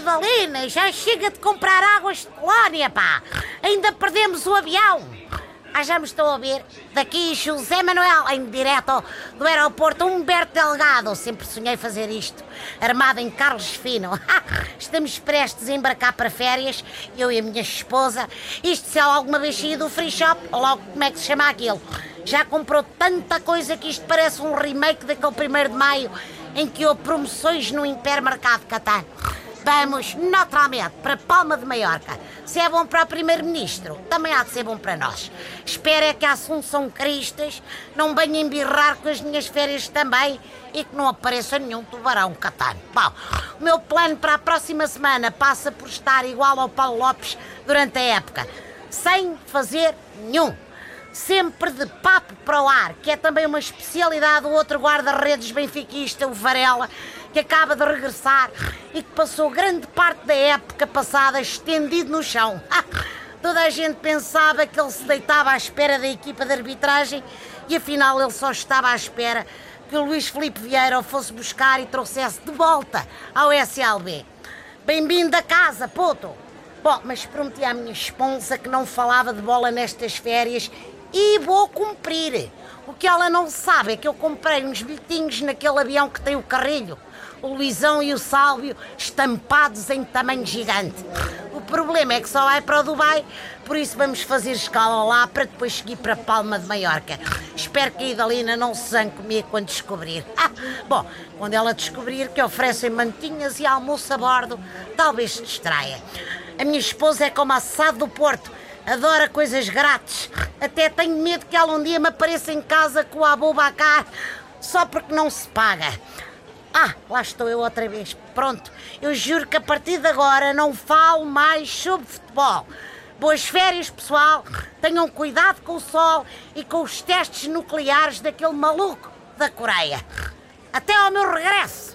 Idalina, já chega de comprar águas de colónia, pá! Ainda perdemos o avião! Ah, já me estou a ver. Daqui José Manuel, em direto do aeroporto Humberto Delgado. Sempre sonhei fazer isto. Armado em Carlos Fino. Estamos prestes a embarcar para férias, eu e a minha esposa. Isto se alguma vez sair do free shop, logo como é que se chama aquilo. Já comprou tanta coisa que isto parece um remake daquele 1 de maio em que houve promoções no Hipermercado Catano. Vamos, naturalmente, para Palma de Maiorca. Se é bom para o Primeiro-Ministro, também há de ser bom para nós. Espero é que a Assunção Cristas não venha embirrar com as minhas férias também e que não apareça nenhum tubarão catano. Bom, o meu plano para a próxima semana passa por estar igual ao Paulo Lopes durante a época, sem fazer nenhum sempre de papo para o ar, que é também uma especialidade do outro guarda-redes benfiquista, o Varela, que acaba de regressar e que passou grande parte da época passada estendido no chão. Toda a gente pensava que ele se deitava à espera da equipa de arbitragem e afinal ele só estava à espera que o Luís Felipe Vieira o fosse buscar e trouxesse de volta ao SLB. Bem-vindo a casa, puto! Bom, mas prometi à minha esposa que não falava de bola nestas férias e vou cumprir. O que ela não sabe é que eu comprei uns bilhetinhos naquele avião que tem o carrilho, o Luizão e o Sálvio estampados em tamanho gigante. O problema é que só vai para o Dubai, por isso vamos fazer escala lá para depois seguir para Palma de Maiorca. Espero que a Idalina não se zangue comigo quando descobrir. Ah, bom, quando ela descobrir que oferecem mantinhas e almoço a bordo, talvez se distraia. A minha esposa é como a assado do Porto adora coisas grátis. Até tenho medo que ela um dia me apareça em casa com a Abubacar só porque não se paga. Ah, lá estou eu outra vez. Pronto, eu juro que a partir de agora não falo mais sobre futebol. Boas férias, pessoal. Tenham cuidado com o sol e com os testes nucleares daquele maluco da Coreia. Até ao meu regresso.